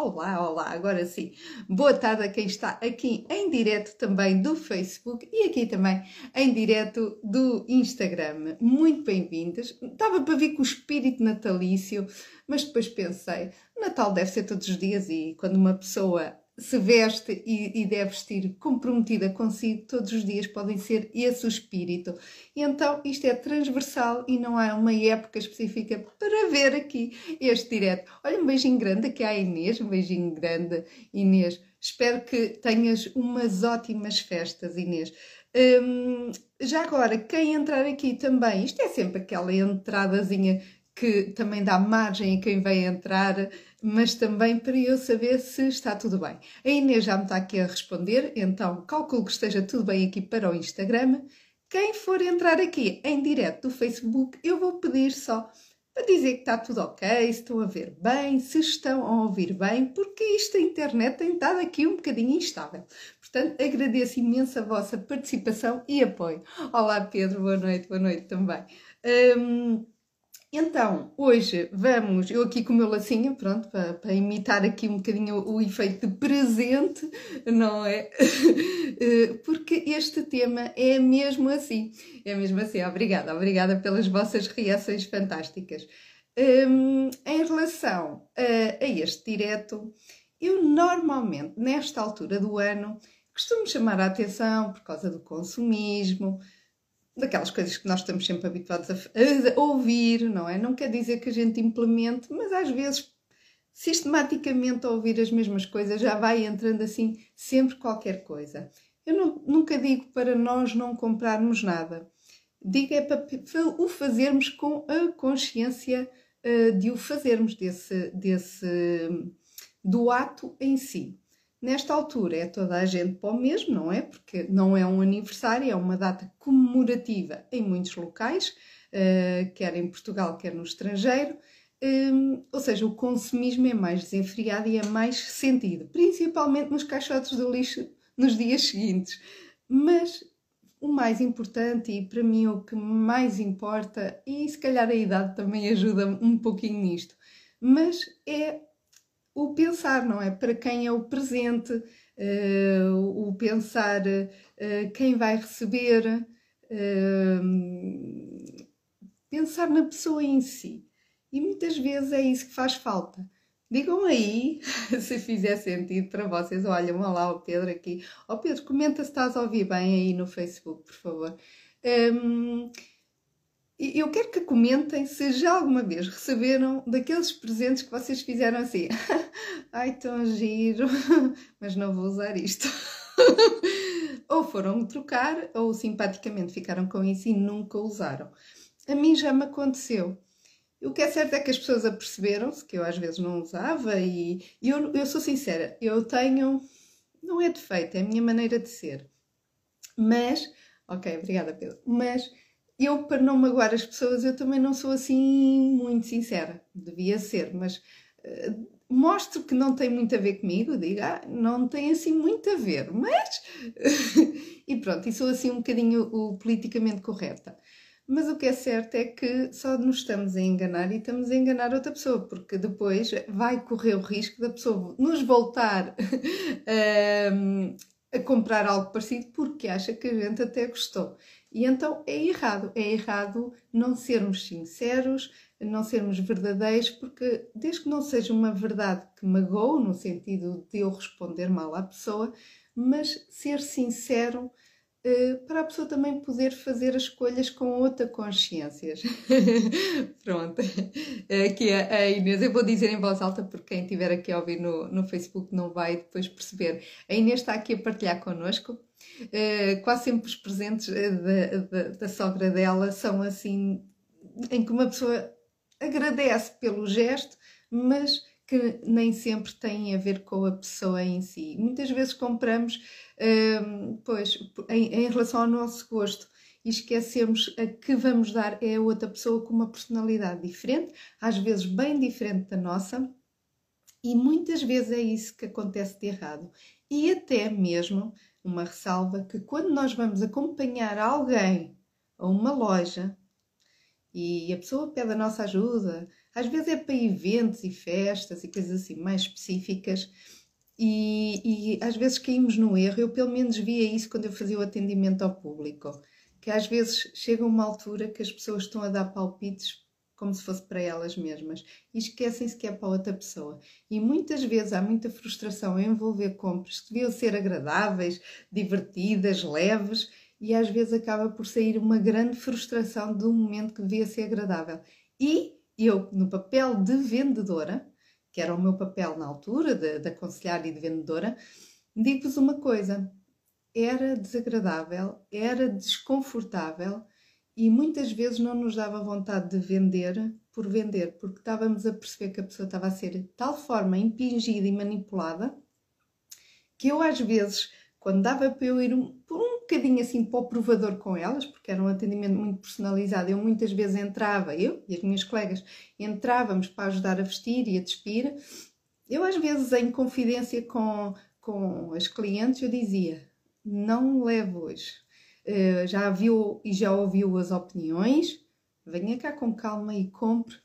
Olá, olá, agora sim. Boa tarde a quem está aqui em direto também do Facebook e aqui também em direto do Instagram. Muito bem-vindas. Estava para vir com o espírito natalício, mas depois pensei, Natal deve ser todos os dias e quando uma pessoa se veste e, e, deve vestir comprometida consigo, todos os dias podem ser esse o espírito. E então isto é transversal e não há uma época específica para ver aqui este direto. Olha, um beijinho grande aqui à Inês, um beijinho grande, Inês. Espero que tenhas umas ótimas festas, Inês. Hum, já agora, quem entrar aqui também, isto é sempre aquela entradazinha que também dá margem a quem vem entrar mas também para eu saber se está tudo bem. A Inês já me está aqui a responder, então calculo que esteja tudo bem aqui para o Instagram. Quem for entrar aqui em direto do Facebook, eu vou pedir só para dizer que está tudo ok, se estão a ver bem, se estão a ouvir bem, porque isto a internet tem estado aqui um bocadinho instável. Portanto, agradeço imenso a vossa participação e apoio. Olá Pedro, boa noite, boa noite também. Um, então, hoje vamos, eu aqui com o meu lacinho, pronto, para, para imitar aqui um bocadinho o, o efeito de presente, não é? Eh, porque este tema é mesmo assim, é mesmo assim. Obrigada, obrigada pelas vossas reações fantásticas. Um, em relação a, a este direto, eu normalmente, nesta altura do ano, costumo chamar a atenção por causa do consumismo, daquelas coisas que nós estamos sempre habituados a, a, ouvir, não é? Não quer dizer que a gente implemente, mas às vezes sistematicamente a ouvir as mesmas coisas já vai entrando assim sempre qualquer coisa. Eu não, nunca digo para nós não comprarmos nada. Digo é para o fazermos com a consciência uh, de o fazermos, desse, desse, do ato em si. Nesta altura é toda a gente para o mesmo, não é? Porque não é um aniversário, é uma data comemorativa em muitos locais, uh, quer em Portugal, quer no estrangeiro. Um, ou seja, o consumismo é mais desenfreado e é mais sentido, principalmente nos caixotes do lixo nos dias seguintes. Mas o mais importante e para mim o que mais importa, e se calhar a idade também ajuda um pouquinho nisto, mas é o pensar, não é? Para quem é o presente, uh, o pensar uh, quem vai receber, uh, pensar na pessoa em si. E muitas vezes é isso que faz falta. Digam aí se fizer sentido para vocês. Olha, lá, o Pedro aqui. Ó oh, Pedro, comenta se estás a ouvir bem aí no Facebook, por favor. Um, eu quero que comentem se já alguma vez receberam daqueles presentes que vocês fizeram assim. Ai, tão giro, mas não vou usar isto. ou foram trocar, ou simpaticamente ficaram com isso e nunca usaram. A mim já me aconteceu. O que é certo é que as pessoas aperceberam-se que eu às vezes não usava e, e eu, eu sou sincera, eu tenho, não é defeito, é a minha maneira de ser. Mas, ok, obrigada Pedro, mas eu, para não magoar as pessoas, eu também não sou assim muito sincera. Devia ser, mas uh, mostro que não tem muito a ver comigo, digo, ah, não tem assim muito a ver, mas. e pronto, e sou assim um bocadinho o politicamente correta. Mas o que é certo é que só nos estamos a enganar e estamos a enganar outra pessoa, porque depois vai correr o risco da pessoa nos voltar uh, a comprar algo parecido porque acha que a gente até gostou. E então é errado, é errado não sermos sinceros, não sermos verdadeiros, porque desde que não seja uma verdade que magoe, no sentido de eu responder mal à pessoa, mas ser sincero eh, para a pessoa também poder fazer as escolhas com outra consciência. Pronto, aqui a Inês, eu vou dizer em voz alta porque quem estiver aqui a ouvir no, no Facebook não vai depois perceber. A Inês está aqui a partilhar connosco quase sempre os presentes eh, da, da, da, sogra dela são assim, em que uma pessoa agradece pelo gesto, mas que nem sempre têm a ver com a pessoa em si. Muitas vezes compramos, uh, pois, em, em, relação ao nosso gosto. E esquecemos a que vamos dar é a outra pessoa com uma personalidade diferente, às vezes bem diferente da nossa, e muitas vezes é isso que acontece de errado. E até mesmo uma ressalva que quando nós vamos acompanhar alguém a uma loja e a pessoa pede a nossa ajuda, Às vezes é para eventos e festas e coisas assim mais específicas. E, e, às vezes caímos no erro, eu pelo menos via isso quando eu fazia o atendimento ao público, que às vezes chega uma altura que as pessoas estão a dar palpites como se fosse para elas mesmas e esquecem-se que é para outra pessoa. E muitas vezes há muita frustração a envolver compras que deviam ser agradáveis, divertidas, leves e às vezes acaba por sair uma grande frustração de um momento que devia ser agradável. E eu, no papel de vendedora, que era o meu papel na altura, de, de aconselhar e de vendedora, digo-vos uma coisa: era desagradável, era desconfortável e muitas vezes não nos dava vontade de vender por vender, porque estávamos a perceber que a pessoa estava a ser de tal forma impingida e manipulada que eu, às vezes, quando dava para eu ir um, um bocadinho assim para o provador com elas, porque era um atendimento muito personalizado, eu muitas vezes entrava, eu e as minhas colegas, entrávamos para ajudar a vestir e a despir. Eu, às vezes, em confidência com, com as clientes, eu dizia: não levo hoje. Uh, já viu e já ouviu as opiniões, venha cá com calma e compre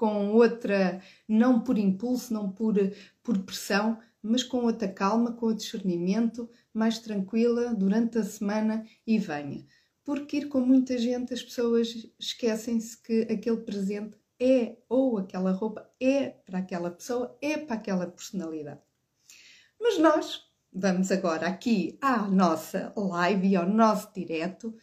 com outra, não por impulso, não por, por pressão, mas com outra calma, com o discernimento, mais tranquila durante a semana e venha. Porque ir com muita gente, as pessoas esquecem-se que aquele presente é, ou aquela roupa é para aquela pessoa, é para aquela personalidade. Mas nós vamos agora aqui à nossa live e ao nosso direto,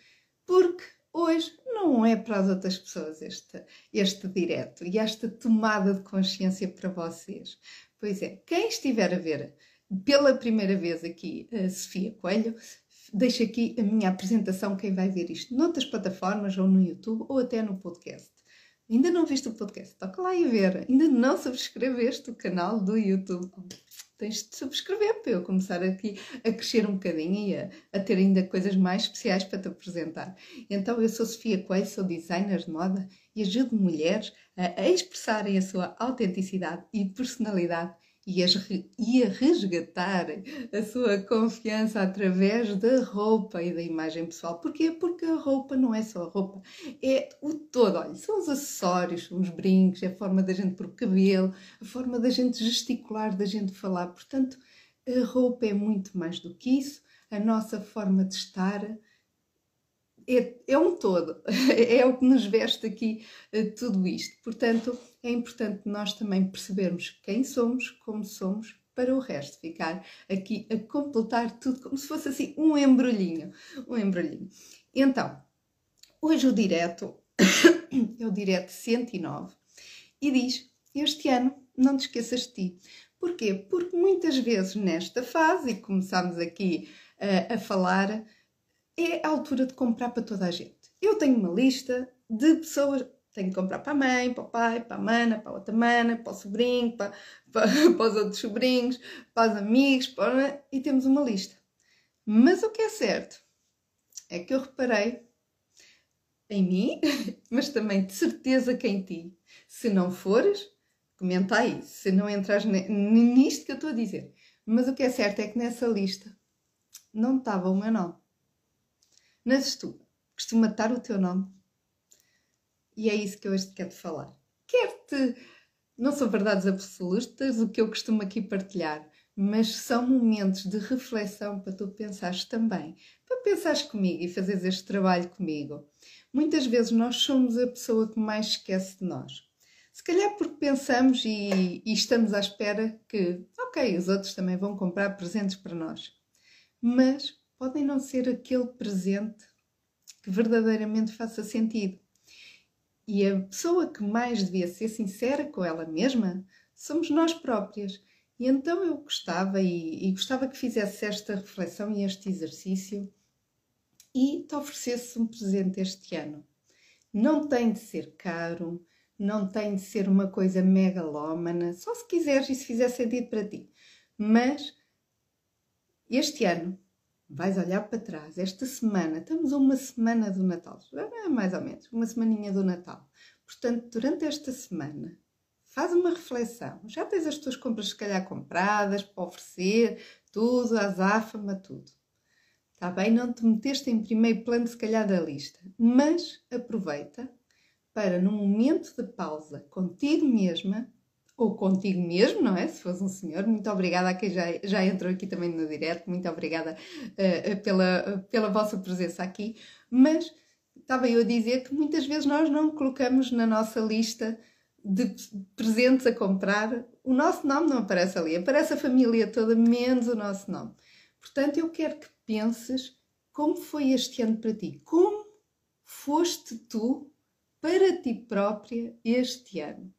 porque hoje não é para as outras pessoas este, este direto e esta tomada de consciência para vocês. Pois é, quem estiver a ver pela primeira vez aqui a Sofia Coelho, deixo aqui a minha apresentação, quem vai ver isto noutras plataformas ou no YouTube ou até no podcast. Ainda não viste o podcast? Toca lá e ver. Ainda não subscreveste o canal do YouTube? Tens de subscrever para eu começar aqui a crescer um bocadinho e a, a, ter ainda coisas mais especiais para te apresentar. Então, eu sou Sofia Coelho, sou designer de moda e ajudo mulheres a, a expressarem a sua autenticidade e personalidade e, as, e a resgatar a sua confiança através da roupa e da imagem pessoal. Porquê? Porque a roupa não é só a roupa, é o todo. Olha, são os acessórios, são os brincos, é a forma da gente pôr cabelo, a forma da gente gesticular, da gente falar. Portanto, a roupa é muito mais do que isso. A nossa forma de estar é, é um todo, é o que nos veste aqui eh, tudo isto. Portanto, é importante nós também percebermos quem somos, como somos, para o resto ficar aqui a completar tudo como se fosse assim um embrulhinho, um embrulhinho. Então, hoje o direto é o direto 109 e diz: Este ano não te esqueças de ti. Porquê? Porque muitas vezes nesta fase, e começamos aqui uh, a falar, é a altura de comprar para toda a gente. Eu tenho uma lista de pessoas, tenho que comprar para a mãe, para o pai, para a mana, para a outra mana, para o sobrinho, para, para, para os outros sobrinhos, para os amigos, para... e temos uma lista. Mas o que é certo é que eu reparei em mim, mas também de certeza que em ti. Se não fores, comenta aí, se não entras nisto que eu estou a dizer. Mas o que é certo é que nessa lista não estava o meu nome. Nasces tu, costuma estar o teu nome. E é isso que eu hoje te quero falar. Quero-te. Não são verdades absolutas o que eu costumo aqui partilhar, mas são momentos de reflexão para tu pensares também, para pensares comigo e fazeres este trabalho comigo. Muitas vezes nós somos a pessoa que mais esquece de nós. Se calhar porque pensamos e, e estamos à espera que, ok, os outros também vão comprar presentes para nós. Mas podem não ser aquele presente que verdadeiramente faça sentido. E a pessoa que mais devia ser sincera com ela mesma somos nós próprias. E então eu gostava e, e gostava que fizesse esta reflexão e este exercício e te oferecesse um presente este ano. Não tem de ser caro, não tem de ser uma coisa megalómana, só se quiseres e se fizer sentido para ti. Mas este ano vais olhar para trás, esta semana, estamos a uma semana do Natal, é mais ou menos, uma semaninha do Natal. Portanto, durante esta semana, faz uma reflexão. Já tens as tuas compras, se calhar, compradas, para oferecer, tudo, azáfama, tudo. Está bem? Não te meteste em primeiro plano, se calhar, da lista. Mas aproveita para, num momento de pausa contigo mesma, ou contigo mesmo, não é? Se fosse um senhor, muito obrigada a quem já, já entrou aqui também no direto, muito obrigada uh, pela, pela vossa presença aqui. Mas estava eu a dizer que muitas vezes nós não colocamos na nossa lista de presentes a comprar, o nosso nome não aparece ali, aparece a família toda, menos o nosso nome. Portanto, eu quero que penses como foi este ano para ti, como foste tu para ti própria este ano.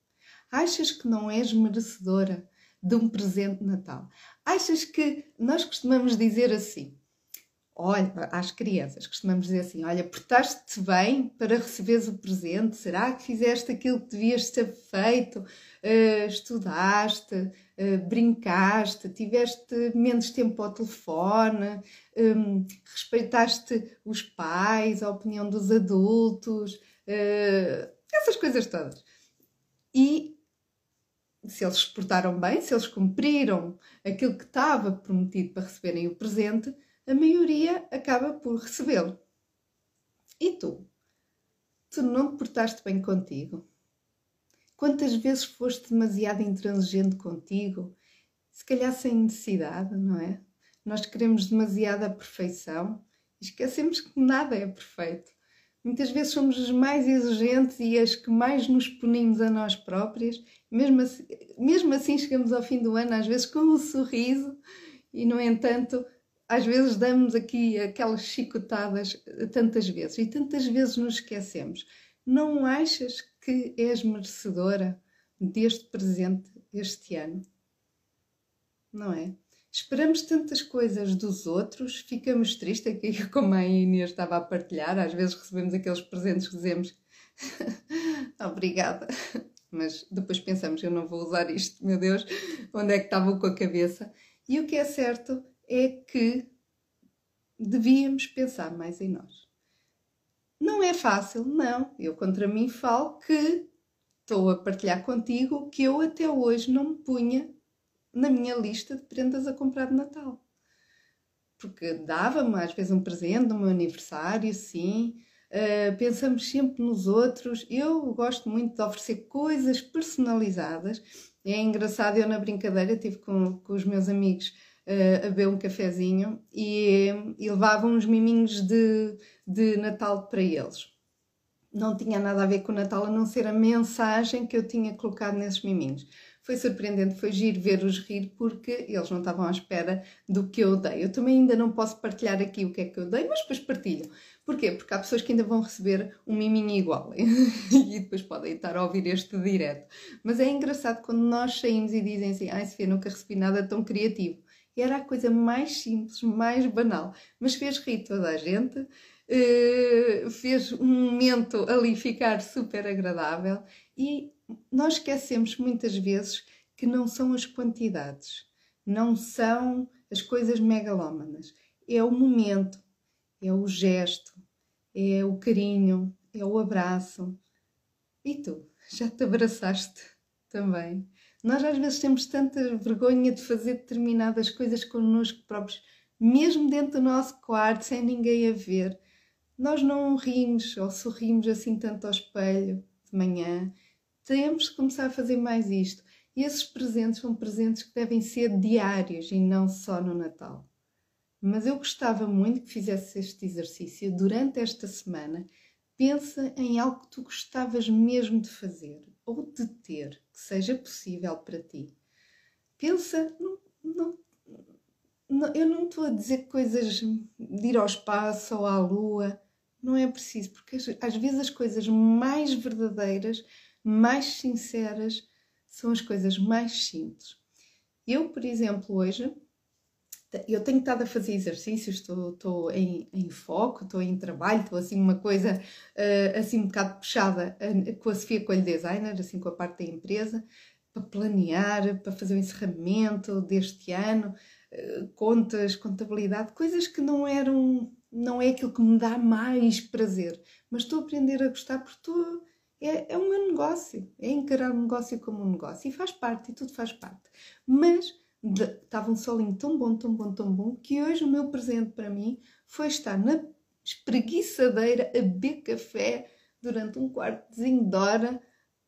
Achas que não és merecedora de um presente de Natal? Achas que nós costumamos dizer assim? Olha, às crianças, costumamos dizer assim: olha, portaste-te bem para receberes o presente? Será que fizeste aquilo que devias ter feito? Uh, estudaste, uh, brincaste, tiveste menos tempo ao telefone, um, respeitaste os pais, a opinião dos adultos, uh, essas coisas todas. E se eles se portaram bem, se eles cumpriram aquilo que estava prometido para receberem o presente, a maioria acaba por recebê-lo. E tu? Tu não te portaste bem contigo? Quantas vezes foste demasiado intransigente contigo? Se calhar sem necessidade, não é? Nós queremos demasiada perfeição e esquecemos que nada é perfeito. Muitas vezes somos os mais exigentes e as que mais nos punimos a nós próprias. Mesmo assim, mesmo assim chegamos ao fim do ano, às vezes com um sorriso, e no entanto às vezes damos aqui aquelas chicotadas tantas vezes e tantas vezes nos esquecemos. Não achas que és merecedora deste presente este ano? Não é? Esperamos tantas coisas dos outros, ficamos tristes, aqui como a Inês estava a partilhar, às vezes recebemos aqueles presentes que dizemos obrigada, mas depois pensamos, eu não vou usar isto, meu Deus, onde é que estava com a cabeça? E o que é certo é que devíamos pensar mais em nós. Não é fácil, não. Eu contra mim falo que estou a partilhar contigo que eu até hoje não me punha na minha lista de prendas a comprar de Natal. Porque dava-me às vezes um presente no meu aniversário, sim. Uh, pensamos sempre nos outros. Eu gosto muito de oferecer coisas personalizadas. É engraçado, eu na brincadeira tive com, com os meus amigos uh, a beber um cafezinho e, e levava uns miminhos de, de Natal para eles. Não tinha nada a ver com o Natal, a não ser a mensagem que eu tinha colocado nesses miminhos. Foi surpreendente, foi giro ver-os rir porque eles não estavam à espera do que eu dei. Eu também ainda não posso partilhar aqui o que é que eu dei, mas depois partilho. Porquê? Porque há pessoas que ainda vão receber um miminho igual. E depois podem estar a ouvir este direto. Mas é engraçado quando nós saímos e dizem assim: Ai, Sofia, nunca recebi nada tão criativo. Era a coisa mais simples, mais banal, mas fez rir toda a gente, uh, fez um momento ali ficar super agradável. E nós esquecemos muitas vezes que não são as quantidades, não são as coisas megalómanas, é o momento, é o gesto, é o carinho, é o abraço. E tu, já te abraçaste também? Nós às vezes temos tanta vergonha de fazer determinadas coisas connosco próprios, mesmo dentro do nosso quarto, sem ninguém a ver. Nós não rimos ou sorrimos assim tanto ao espelho de manhã. Temos que começar a fazer mais isto. E esses presentes são presentes que devem ser diários e não só no Natal. Mas eu gostava muito que fizesse este exercício durante esta semana. Pensa em algo que tu gostavas mesmo de fazer ou de ter que seja possível para ti. Pensa, não, não, não, eu não estou a dizer coisas de ir ao espaço ou à lua, não é preciso, porque às vezes as coisas mais verdadeiras, mais sinceras, são as coisas mais simples. Eu, por exemplo, hoje eu tenho estado a fazer exercícios, estou, estou em, em, foco, estou em trabalho, estou assim uma coisa uh, assim um bocado puxada uh, com a Sofia Coelho Designer, assim com a parte da empresa, para planear, para fazer o encerramento deste ano, uh, contas, contabilidade, coisas que não eram, não é aquilo que me dá mais prazer, mas estou a aprender a gostar porque estou, é, é o meu negócio, é encarar o negócio como um negócio e faz parte, e tudo faz parte. Mas estava um solinho tão bom, tão bom, tão bom, que hoje o meu presente para mim foi estar na espreguiçadeira a beber café durante um quartozinho de hora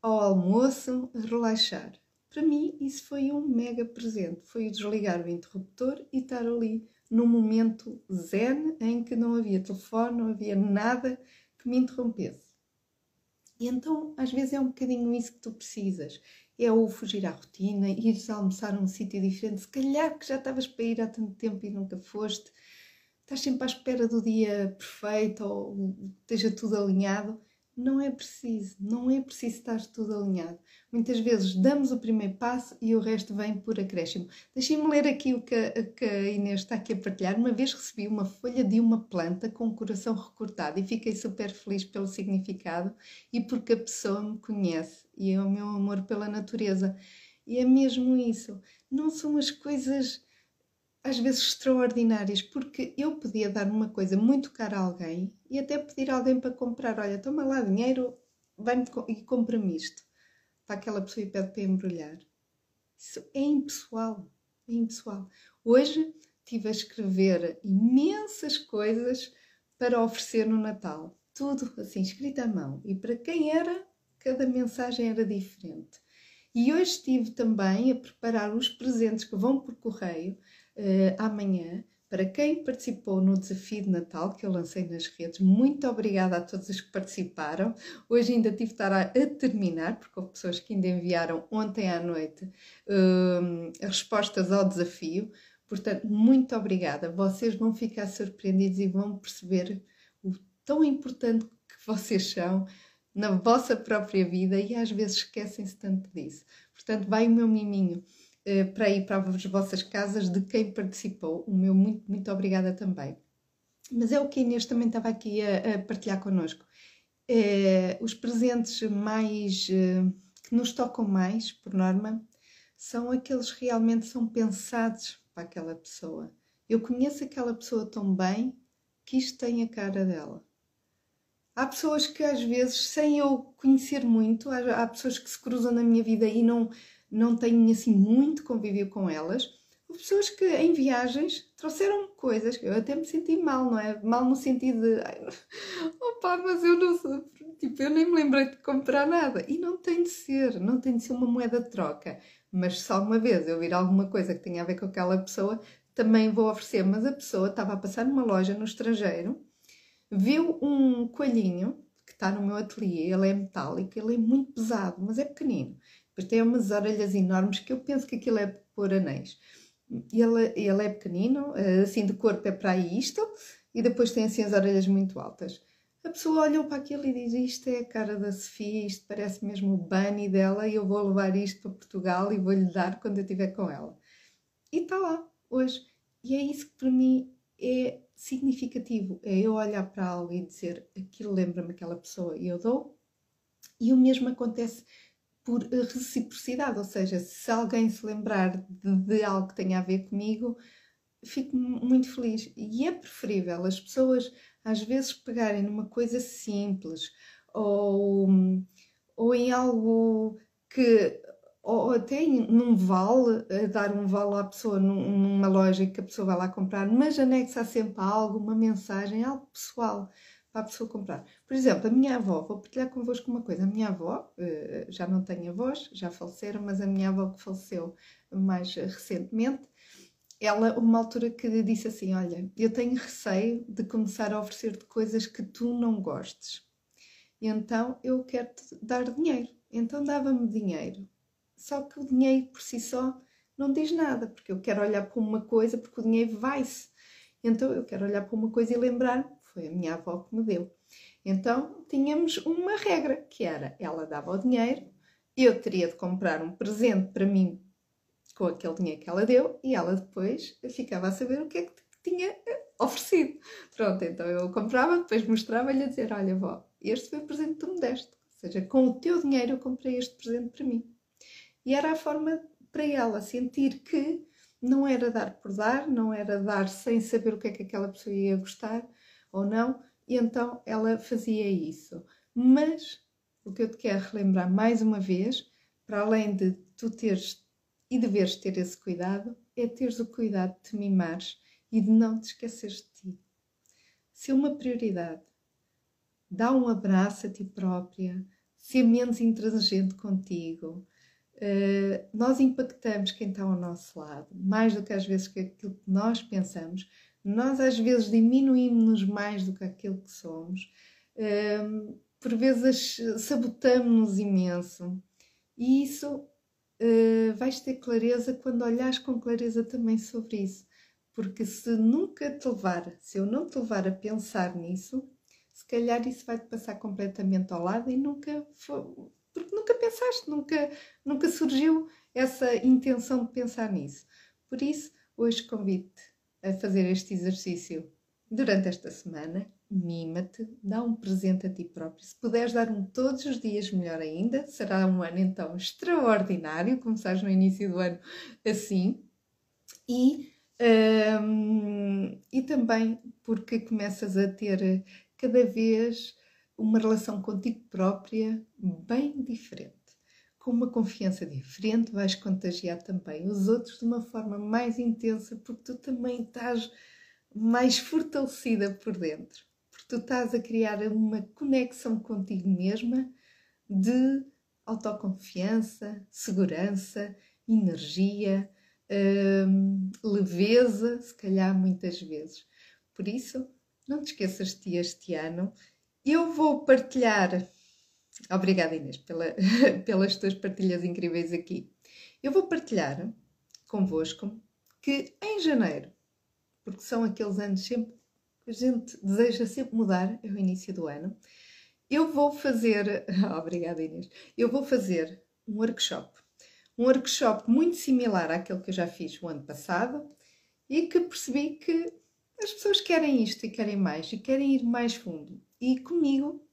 ao almoço a relaxar. Para mim, isso foi um mega presente. Foi desligar o interruptor e estar ali num momento zen em que não havia telefone, não havia nada que me interrompesse. E então, às vezes, é um bocadinho isso que tu precisas. É o fugir à rotina, ires almoçar a um sítio diferente. Se calhar que já estavas para ir há tanto tempo e nunca foste. Estás sempre à espera do dia perfeito ou esteja tudo alinhado não é preciso, não é preciso estar tudo alinhado. Muitas vezes damos o primeiro passo e o resto vem por acréscimo. Deixem-me ler aqui o que a, que a Inês está aqui a partilhar. Uma vez recebi uma folha de uma planta com o coração recortado e fiquei super feliz pelo significado e porque a pessoa me conhece e é o meu amor pela natureza. E é mesmo isso. Não são as coisas às vezes extraordinárias, porque eu podia dar uma coisa muito cara a alguém e até pedir a alguém para comprar: olha, toma lá dinheiro, vai-me e compra-me isto. Para aquela pessoa e pede para embrulhar. Isso é impessoal. É impessoal. Hoje estive a escrever imensas coisas para oferecer no Natal. Tudo assim, escrito à mão. E para quem era, cada mensagem era diferente. E hoje estive também a preparar os presentes que vão por correio uh, amanhã. Para quem participou no desafio de Natal que eu lancei nas redes, muito obrigada a todos os que participaram. Hoje ainda tive de estar a, a terminar, porque houve pessoas que ainda enviaram ontem à noite uh, as respostas ao desafio. Portanto, muito obrigada. Vocês vão ficar surpreendidos e vão perceber o tão importante que vocês são na vossa própria vida e às vezes esquecem-se tanto disso. Portanto, vai o meu miminho eh, para ir para as vossas casas de quem participou. O meu muito, muito obrigada também. Mas é o que a Inês também estava aqui a, a partilhar connosco. É, os presentes mais eh, que nos tocam mais, por norma, são aqueles que realmente são pensados para aquela pessoa. Eu conheço aquela pessoa tão bem que isto tem a cara dela. Há pessoas que às vezes, sem eu conhecer muito, há, há pessoas que se cruzam na minha vida e não, não tenho assim muito convívio com elas. Pessoas que em viagens trouxeram coisas que eu até me senti mal, não é? Mal no sentido de opa, mas eu não sou, tipo, eu nem me lembrei de comprar nada. E não tem de ser, não tem de ser uma moeda de troca. Mas só uma vez eu vir alguma coisa que tenha a ver com aquela pessoa, também vou oferecer. Mas a pessoa estava a passar numa loja no estrangeiro, viu um coelhinho que está no meu ateliê, ele é metálico, ele é muito pesado, mas é pequenino. Depois tem umas orelhas enormes que eu penso que aquilo é por anéis. Ele, ele é pequenino, eh, assim de corpo é para isto, e depois tem assim as orelhas muito altas. A pessoa olhou para aquilo e diz: Isto é a cara da Sofia, isto parece mesmo o bunny dela, e eu vou levar isto para Portugal e vou-lhe dar quando eu estiver com ela. E está lá, hoje. E é isso que para mim é significativo: é eu olhar para algo e dizer aquilo lembra-me aquela pessoa e eu dou. E o mesmo acontece por reciprocidade, ou seja, se alguém se lembrar de, de, algo que tenha a ver comigo, fico muito feliz. E é preferível as pessoas às vezes pegarem numa coisa simples ou, ou em algo que ou até num vale, dar um vale à pessoa numa loja que a pessoa vai lá comprar, mas anexa sempre algo, uma mensagem, algo pessoal para a pessoa comprar. Por exemplo, a minha avó, vou partilhar convosco uma coisa. A minha avó, eh, já não tem avós, já faleceram, mas a minha avó que faleceu mais recentemente, ela, uma altura que disse assim: Olha, eu tenho receio de começar a oferecer-te coisas que tu não gostes. E então eu quero-te dar dinheiro. Então dava-me dinheiro. Só que o dinheiro por si só não diz nada, porque eu quero olhar para uma coisa, porque o dinheiro vai-se. Então eu quero olhar para uma coisa e lembrar foi a minha avó que me deu. Então tínhamos uma regra que era ela dava o dinheiro, eu teria de comprar um presente para mim com aquele dinheiro que ela deu e ela depois ficava a saber o que é que tinha eh, oferecido. Pronto, então eu comprava, depois mostrava-lhe a dizer: Olha, avó, este foi o presente que tu me deste. Ou seja, com o teu dinheiro eu comprei este presente para mim. E era a forma para ela sentir que não era dar por dar, não era dar sem saber o que é que aquela pessoa ia gostar, ou não, e então ela fazia isso. Mas o que eu te quero relembrar mais uma vez, para além de tu teres e deveres ter esse cuidado, é teres o cuidado de te mimares e de não te esqueceres de ti. Se é uma prioridade dá um abraço a ti própria, ser menos intransigente contigo. Uh, nós impactamos quem está ao nosso lado, mais do que às vezes que aquilo que nós pensamos. Nós às vezes diminuímos-nos mais do que aquilo que somos. Uh, por vezes sabotamos-nos imenso. E isso uh, vais ter clareza quando olhares com clareza também sobre isso. Porque se nunca te levar, se eu não te levar a pensar nisso, se calhar isso vai-te passar completamente ao lado e nunca foi, porque nunca pensaste, nunca, nunca surgiu essa intenção de pensar nisso. Por isso, hoje convido-te a fazer este exercício durante esta semana. Mima-te, dá um presente a ti próprio. Se puderes dar um todos os dias, melhor ainda. Será um ano então extraordinário. Começares no início do ano assim. E, um, e também porque começas a ter cada vez uma relação contigo própria bem diferente. Com uma confiança diferente, vais contagiar também os outros de uma forma mais intensa, porque tu também estás mais fortalecida por dentro. Porque tu estás a criar uma conexão contigo mesma de autoconfiança, segurança, energia, hum, leveza, se calhar muitas vezes. Por isso, não te esqueças de ti este ano. Eu vou partilhar. Obrigada, Inês, pela, pelas tuas partilhas incríveis aqui. Eu vou partilhar convosco que em janeiro, porque são aqueles anos sempre que a gente deseja sempre mudar, é o início do ano, eu vou fazer. Obrigada, Inês. Eu vou fazer um workshop. Um workshop muito similar àquele que eu já fiz o ano passado e que percebi que as pessoas querem isto e querem mais e querem ir mais fundo. E comigo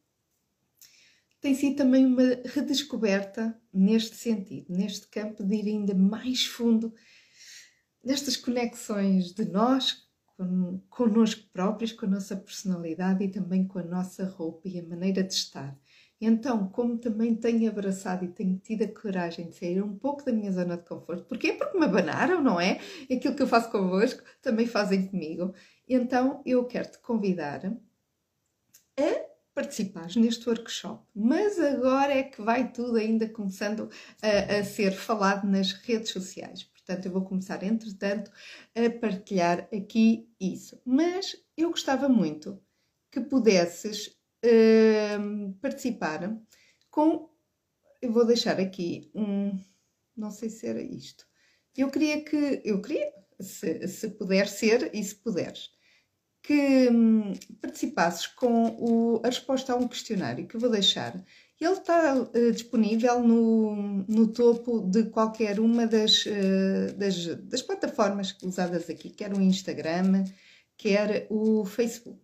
tem sido também uma redescoberta neste sentido, neste campo de ir ainda mais fundo nestas conexões de nós con, connosco próprios, com a nossa personalidade e também com a nossa roupa e a maneira de estar. Então, como também tenho abraçado e tenho tido a coragem de sair um pouco da minha zona de conforto, porquê? Porque me abanaram, não é? Aquilo que eu faço convosco também fazem comigo. Então, eu quero te convidar a participares neste workshop, mas agora é que vai tudo ainda começando a, a ser falado nas redes sociais. Portanto, eu vou começar, entretanto, a partilhar aqui isso. Mas eu gostava muito que pudesses uh, participar com. Eu vou deixar aqui um. Não sei se era isto. Eu queria que. Eu queria, se, se puder ser e se puderes, que hum, participasses com o, a resposta a um questionário que vou deixar. Ele está uh, disponível no, no topo de qualquer uma das, uh, das, das, plataformas usadas aqui, quer o Instagram, quer o Facebook.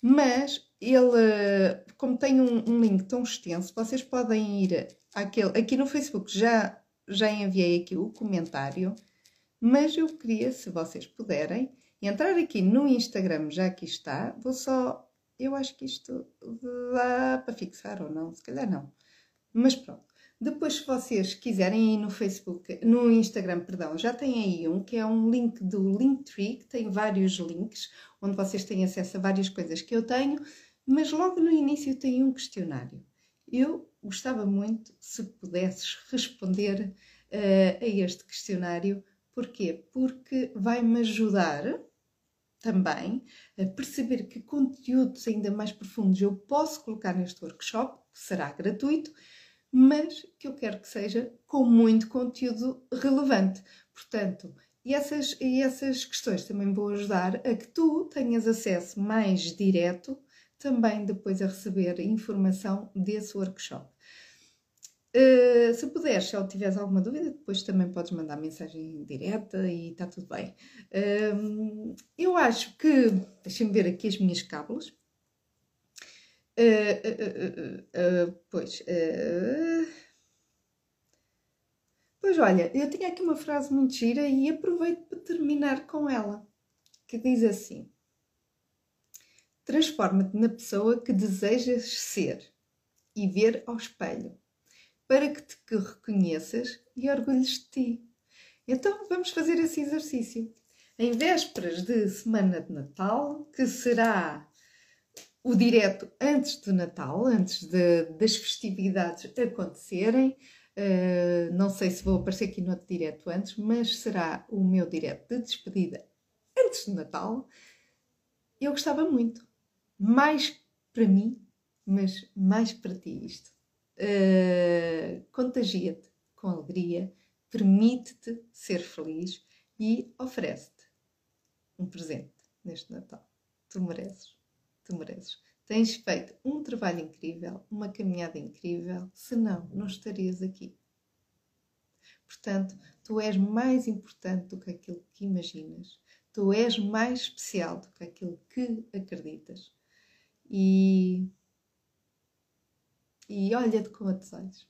Mas ele, como tem um, um link tão extenso, vocês podem ir àquele. Aqui no Facebook já, já enviei aqui o comentário, mas eu queria, se vocês puderem, entrar aqui no Instagram, já aqui está, vou só. Eu acho que isto dá para fixar ou não, se calhar não. Mas pronto. Depois, se vocês quiserem ir no Facebook, no Instagram, perdão, já tem aí um que é um link do Linktree, que tem vários links, onde vocês têm acesso a várias coisas que eu tenho, mas logo no início tem um questionário. Eu gostava muito se pudesses responder uh, a este questionário. Porquê? Porque vai-me ajudar também perceber que conteúdos ainda mais profundos eu posso colocar neste workshop, que será gratuito, mas que eu quero que seja com muito conteúdo relevante. Portanto, e essas, e essas questões também vão ajudar a que tu tenhas acesso mais direto também depois a receber informação desse workshop. Uh, se puderes, se tiveres alguma dúvida, depois também podes mandar mensagem direta e está tudo bem. Uh, eu acho que. Deixem-me ver aqui as minhas cábulas. Uh, pois. pois olha, eu tinha aqui uma frase muito gira e aproveito para terminar com ela, que diz assim: Transforma-te na pessoa que desejas ser e ver ao espelho para que te reconheças e orgulhes de ti. Então vamos fazer esse exercício. Em vésperas de semana de Natal, que será o direto antes do Natal, antes de, das festividades acontecerem. Uh, não sei se vou aparecer aqui no outro direto antes, mas será o meu direto de despedida antes do Natal. Eu gostava muito. Mais para mim, mas mais para ti isto. Uh, Contagia-te com alegria, permite-te ser feliz e oferece-te um presente neste Natal. Tu mereces, tu mereces. Tens feito um trabalho incrível, uma caminhada incrível, senão não estarias aqui. Portanto, tu és mais importante do que aquilo que imaginas. Tu és mais especial do que aquilo que acreditas. E, e olha-te com outros olhos,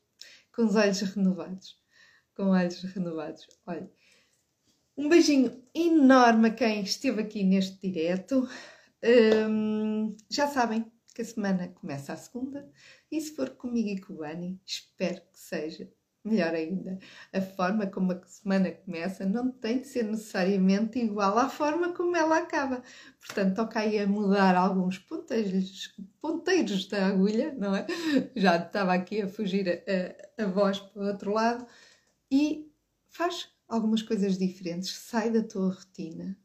com os olhos renovados. Com olhos renovados. Olha, um beijinho enorme a quem esteve aqui neste direto. Um, já sabem que a semana começa a segunda e se for comigo e com o Bani, espero que seja melhor ainda. A forma como a semana começa não tem de ser necessariamente igual à forma como ela acaba. Portanto, toca aí a mudar alguns ponteiros, ponteiros da agulha, não é? Já estava aqui a fugir a, a, a voz para o outro lado e faz algumas coisas diferentes, sai da tua rotina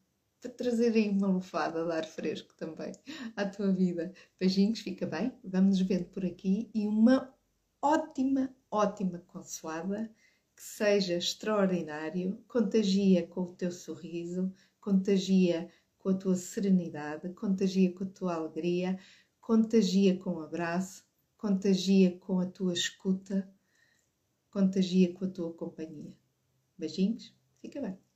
para trazer aí uma lufada de ar fresco também à tua vida. Beijinhos, fica bem, vamos nos vendo por aqui e uma ótima, ótima consoada que seja extraordinário, contagia com o teu sorriso, contagia com a tua serenidade, contagia com a tua alegria, contagia com o um abraço, contagia com a tua escuta, contagia com a tua companhia. Beijinhos, fica bem.